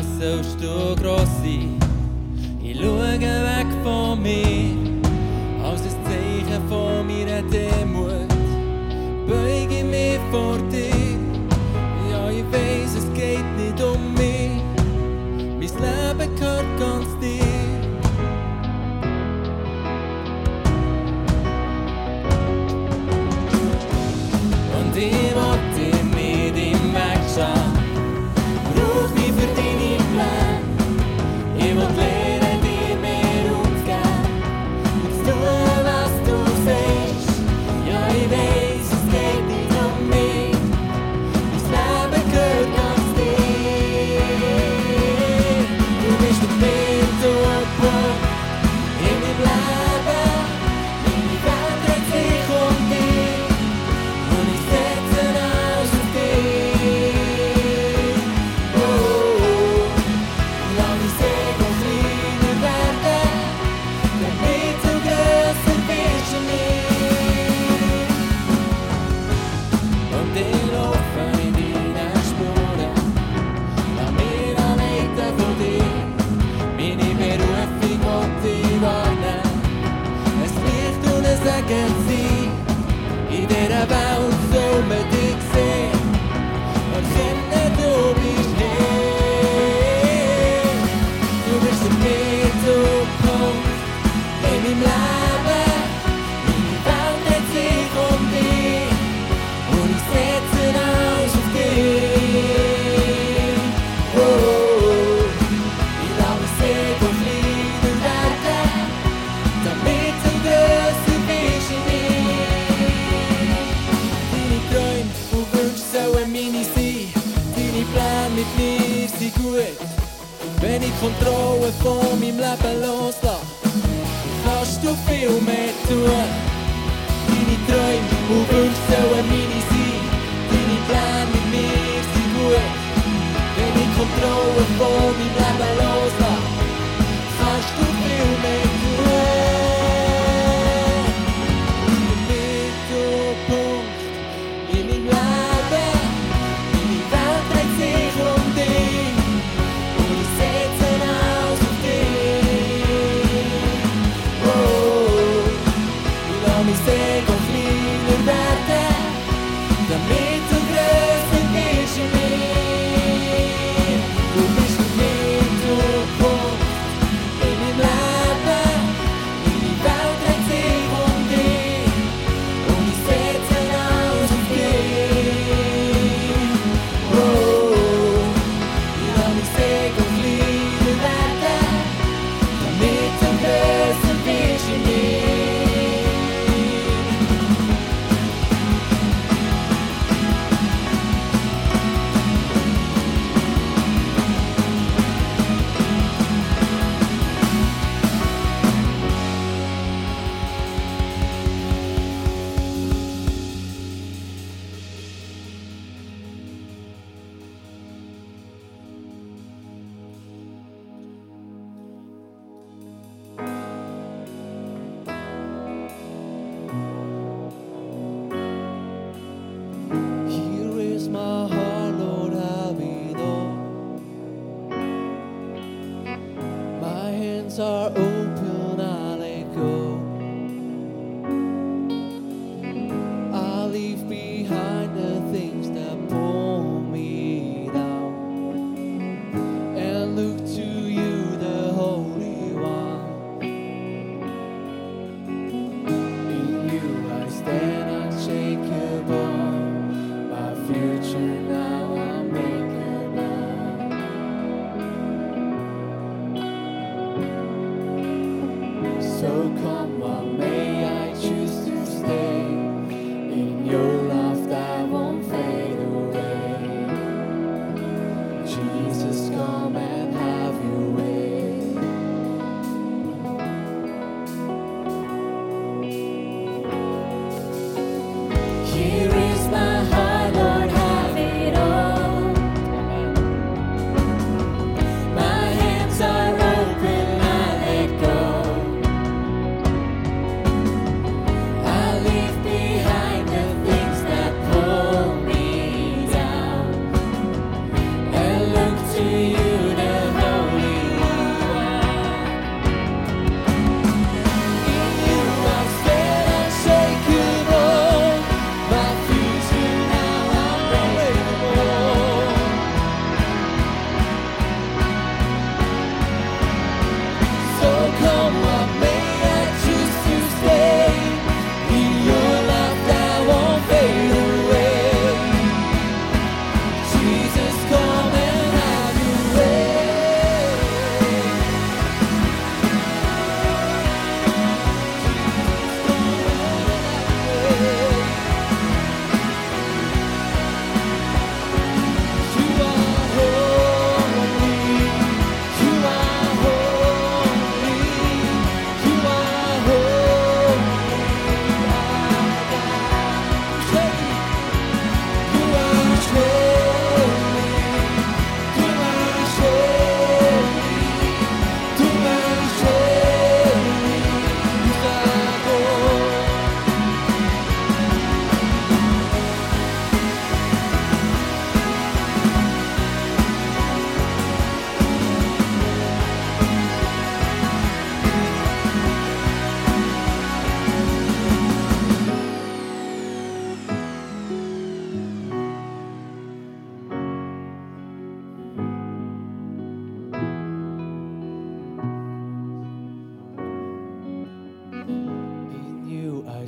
was sollst du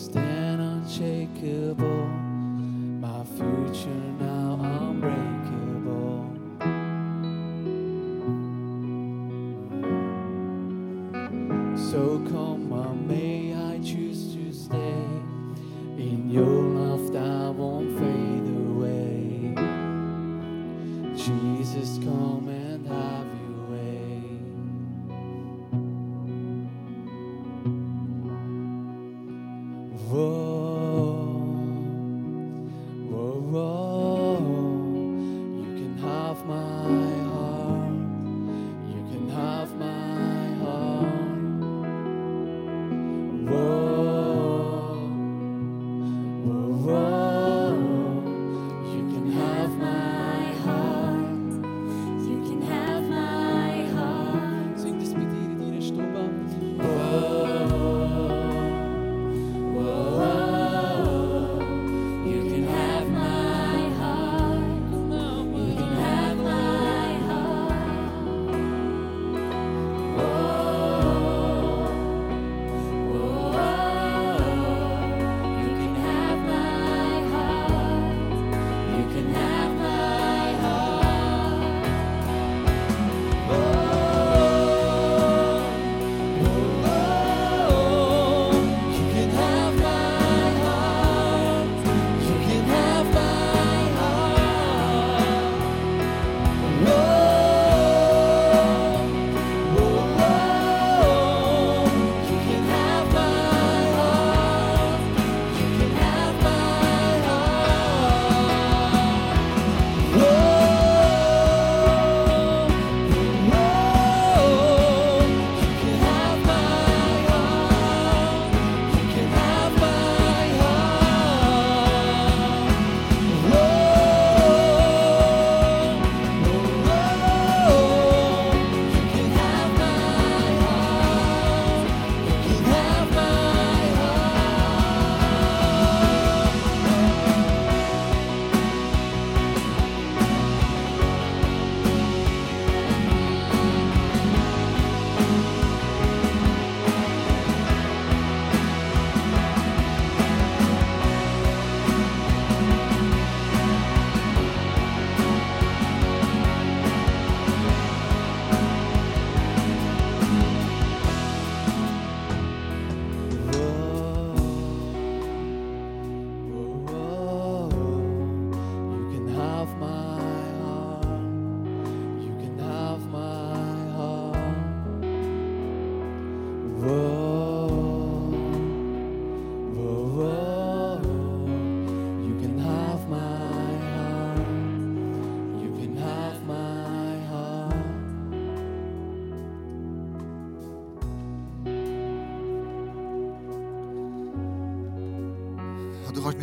stand unshakable. My future now I'm unbreakable.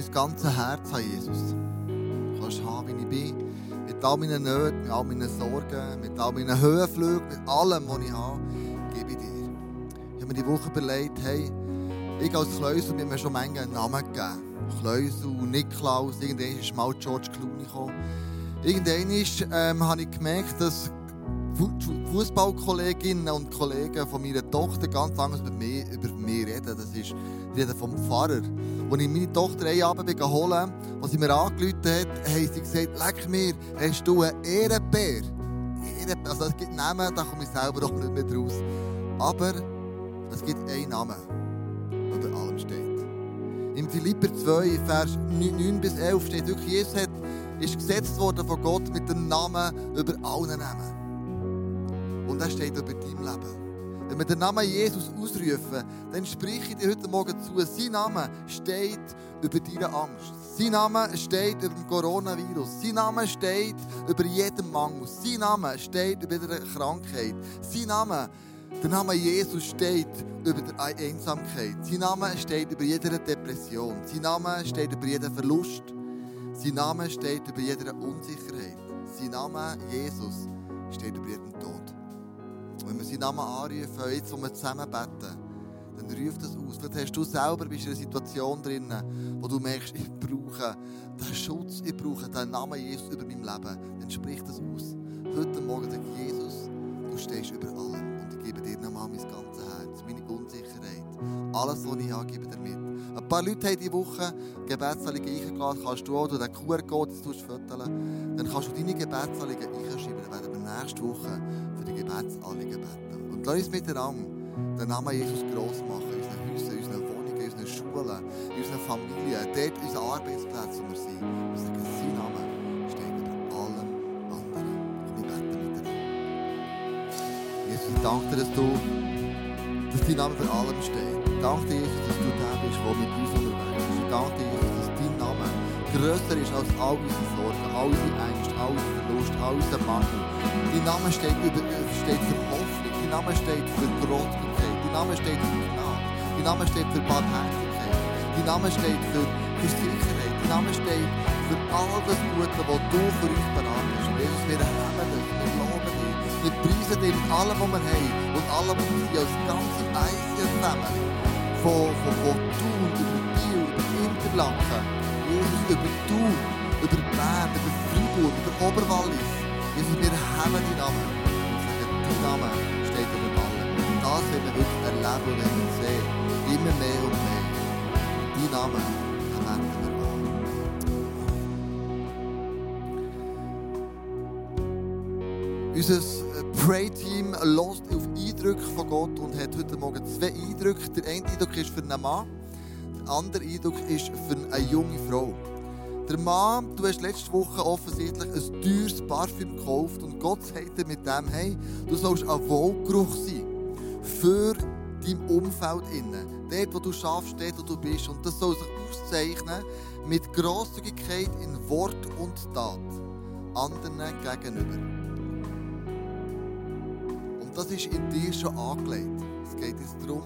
Mein ganzes Herz haben, Jesus. Du kannst haben, wie ich bin. Mit all meinen Nöten, mit all meinen Sorgen, mit all meinen Höhenflügen, mit allem, was ich habe, gebe ich dir. Ich habe mir die Woche überlegt, hey, ich als Kleusel, mir haben mir schon manche einen Namen gegeben. Kleusel, Niklaus, irgendwann ist mal George Clooney gekommen. Irgendwann ähm, habe ich gemerkt, dass Fußballkolleginnen und Kollegen von meiner Tochter ganz anders über mich, über mich reden. Das ist die reden vom Pfarrer. Als ich meine Tochter einen Abend holen was sie mir angerufen hat, haben sie gesagt, leck mir, hast du einen Ehrenbär? Ehrenbär. Also es gibt Namen, da komme ich selber auch nicht mehr draus. Aber es gibt einen Namen, der über allem steht. Im Philipper 2, Vers 9 bis 11 steht wirklich, Jesus hat, ist gesetzt worden von Gott mit dem Namen über allen Namen. Und er steht über deinem Leben. Wenn wir den Namen Jesus ausrufen, dann spreche ich dir heute Morgen zu. Sein Name steht über deine Angst. Sein Name steht über dem Coronavirus. Sein Name steht über jeden Mangel. Sein Name steht über jede Krankheit. Sein Name, der Name Jesus steht über die Einsamkeit. Sein Name steht über jede Depression. Sein Name steht über jeden Verlust. Sein Name steht über jede Unsicherheit. Sein Name, Jesus, steht über jeden Tod. Wenn wir seinen Namen anrufen, jetzt, wo wir zusammen beten, dann ruft das aus. Vielleicht hast du selber bist in einer Situation drin, wo du merkst, ich brauche den Schutz, ich brauche den Namen Jesus über meinem Leben. Dann sprich das aus. Heute Morgen sagt Jesus, du stehst über allem und ich gebe dir nochmal mein ganzes Herz, meine Unsicherheit, Alles, was ich habe, gebe dir mit. Ein paar Leute haben diese Woche Gebetsanliegen eingeladen. Kannst du auch durch den QR-Code fotografieren. Dann kannst du deine Gebetsanliegen einschreiben. Dann werden wir nächste Woche für die Gebetsanliegen beten. Und lass uns miteinander den Namen Jesus gross machen. In unseren Häusern, in unseren Wohnungen, in unseren Schulen, in unseren Familien, dort in unseren Arbeitsplätzen, wo wir sind. Wir sagen, sein Name steht über allem anderen. Und wir beten miteinander. Jesus, ich danke dir, dass du dass dein Name über allem steht. Ich danke dir, Jesus, dass du der bist, der mit uns unterwegs ist. Ich danke dir, Jesus, dass dein Name grösser ist als all unsere Sorgen, all unsere Ängste, all unsere Verlust, all unser Mangel. Dein Name steht, über, steht für Hoffnung, dein Name steht für Großzügigkeit, dein Name steht für Gnade, dein Name steht für Barmherzigkeit, dein Name steht für, für Sicherheit, dein Name steht für all das Gute, was du für uns bereit hast. Und Jesus, wir haben dich, wir loben dich, wir dich mit allem, was wir haben und allem, was wir als ganze ICF Family. Von, von, von Thun, über Biel, über Interlaken, Jesus, über Thun, über Bern, über Freiburg, über Oberwallis. Jesus, wir haben deinen Namen. Und sagen, dein Name steht über allem. Das werden wir wirklich erleben und werden sehen. Immer mehr und mehr. Dein Name, wenden wir an. Unser äh, Pray-Team lost auf Eindrücke von Gott und hat heute Morgen zwei Eindrücke. Der eine Eindruck ist für einen Mann, der andere Eindruck ist für eine junge Frau. Der Mann, du hast letzte Woche offensichtlich ein teures Parfüm gekauft und Gott sagt dir mit dem, hey, du sollst ein Wohlgeruch sein für dein Umfeld innen. Dort, wo du schaffst, dort, wo du bist. Und das soll sich auszeichnen mit Grosszügigkeit in Wort und Tat anderen gegenüber. Das ist in dir schon angelegt. Es geht jetzt darum,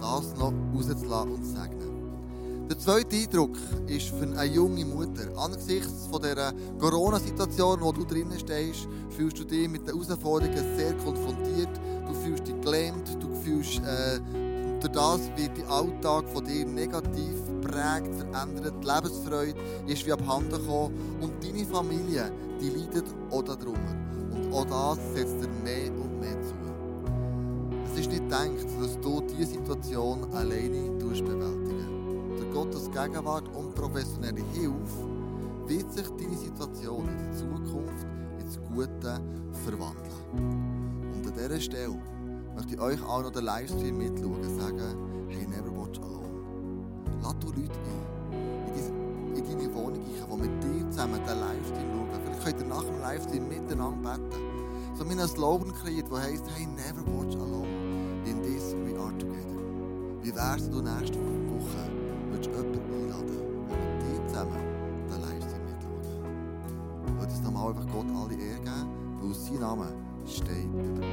das noch rauszulassen und zu segnen. Der zweite Eindruck ist für eine junge Mutter. Angesichts von dieser Corona-Situation, wo du drinnen stehst, fühlst du dich mit den Herausforderungen sehr konfrontiert. Du fühlst dich gelähmt, du fühlst, äh, durch das wird der Alltag von dir negativ geprägt, verändert. Die Lebensfreude ist wie abhanden gekommen. Und deine Familie, die leidet auch darunter. Und auch das setzt dir mehr und mehr zu. Es ist nicht gedacht, dass du diese Situation alleine bewältigen Durch Gottes Gegenwart und professionelle Hilfe wird sich deine Situation in der Zukunft ins Gute verwandeln. Und an dieser Stelle möchte ich euch auch noch den Livestream mitschauen und sagen, hey, never watch alone. Lass du Leute ein, in, dein, in deine Wohnung rein, die mit dir zusammen den Livestream schauen. Vielleicht könnt ihr nach dem Livestream miteinander beten. So wie ein Slogan kreiert, der heisst, hey, never watch alone. Wie wär's, du nächste Woche würdest du jemanden einladen, der mit dir zusammen den Livestream mitschaut? Ich würde es nochmal einfach Gott alle Ehre geben, weil sein Name steht über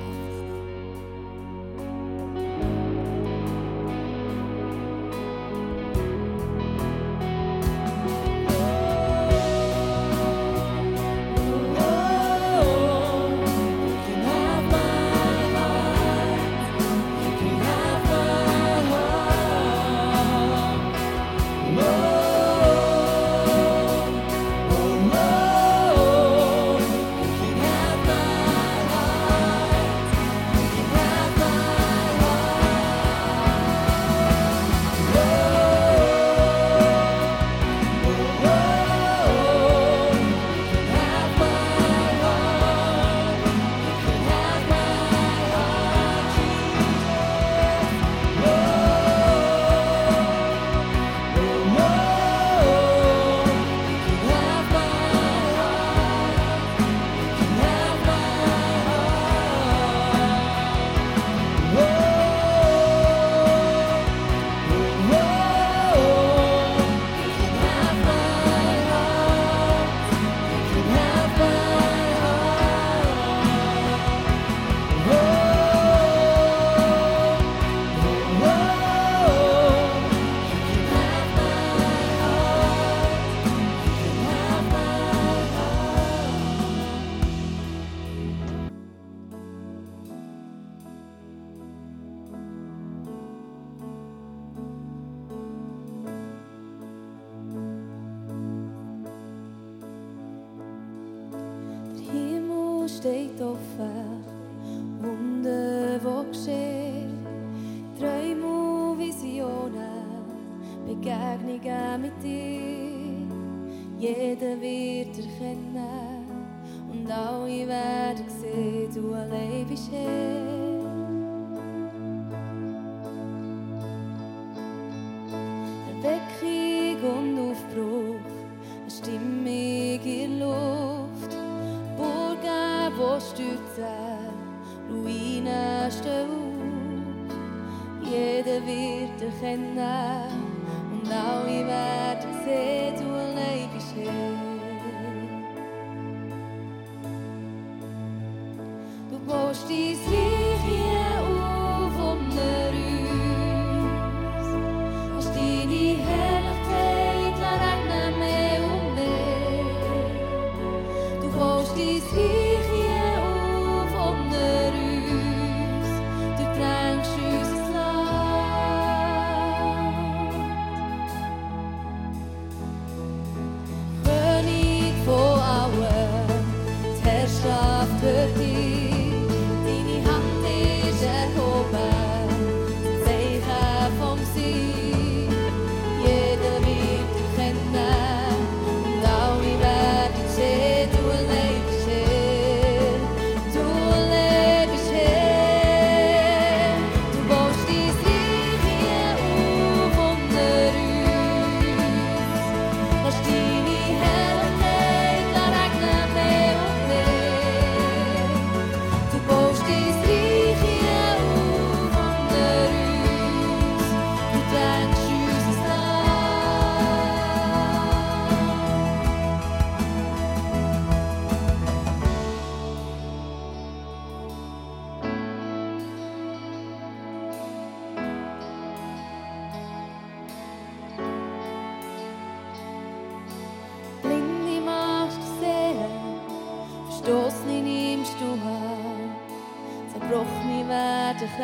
Yola bir şey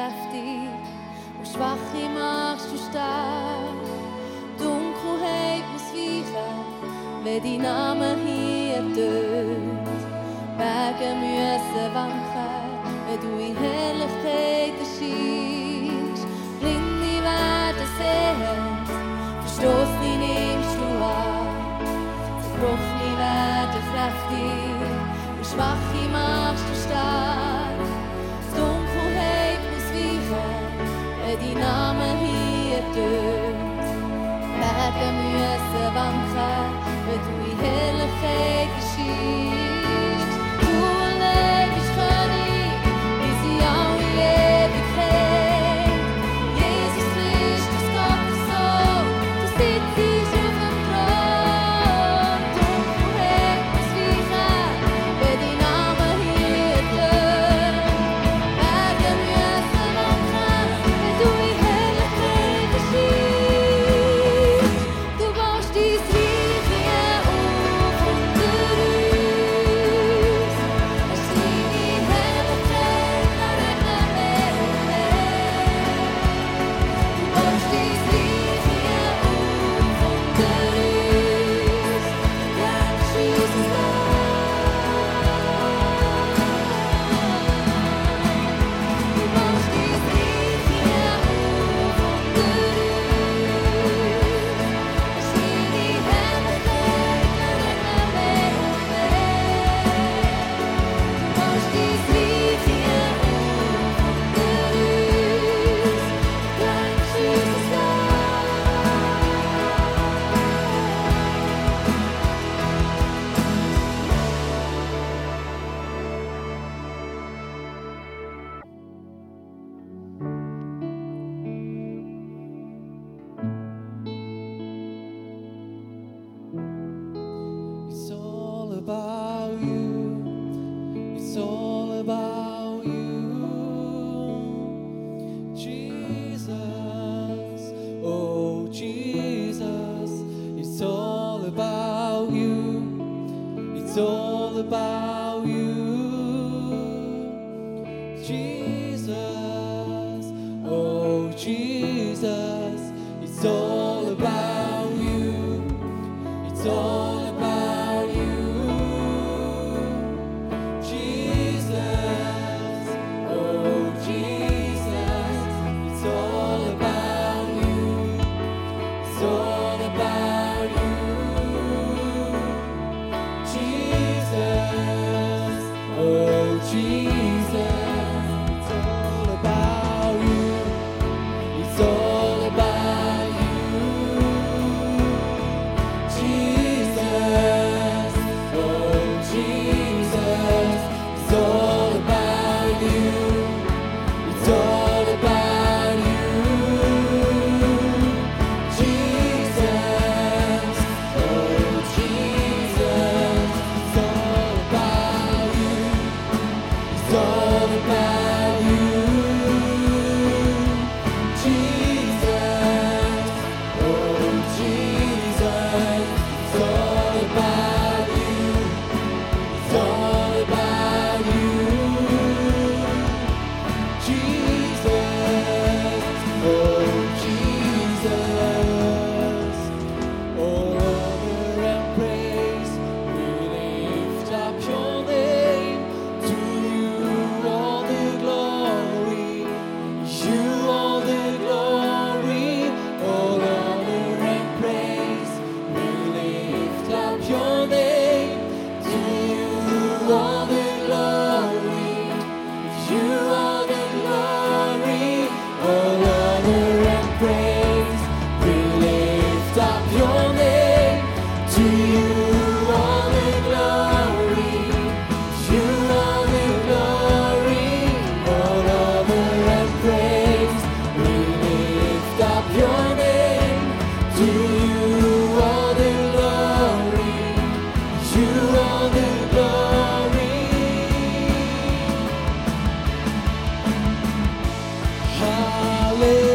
mächtig und Schwache machst du stark. Dunkelheit muss weichen, wenn dein Name die Name hier tönt, werden müssen wanken, wenn du in Herrlichkeit geschieht. Bye. Valley.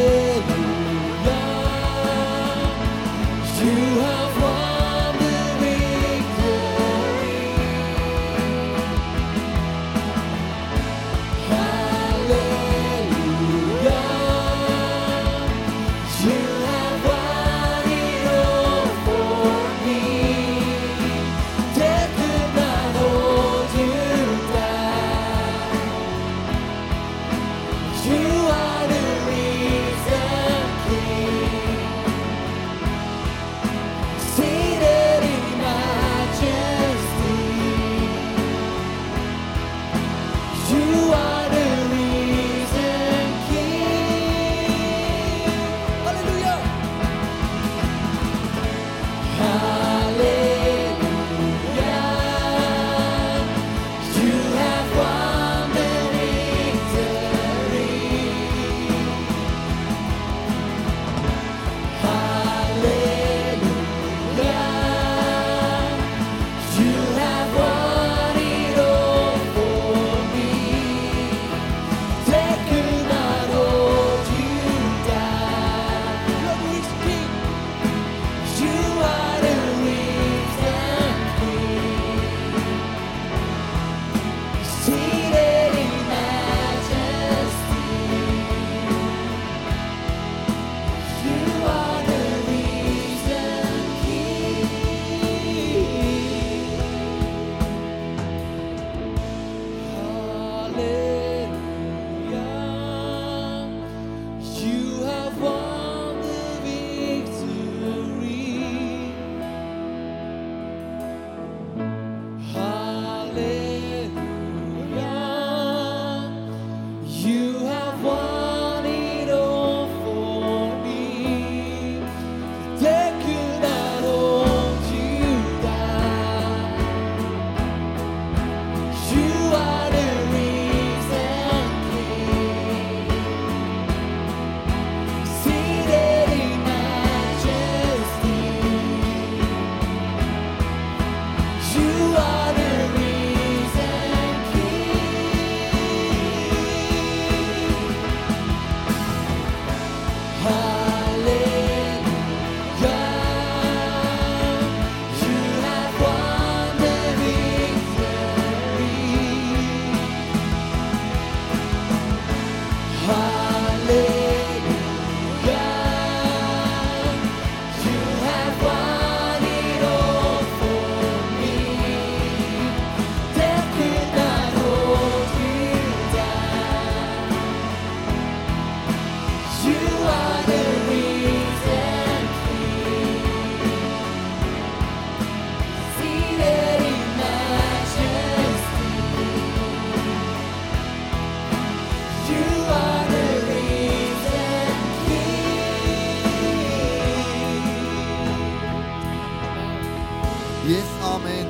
live.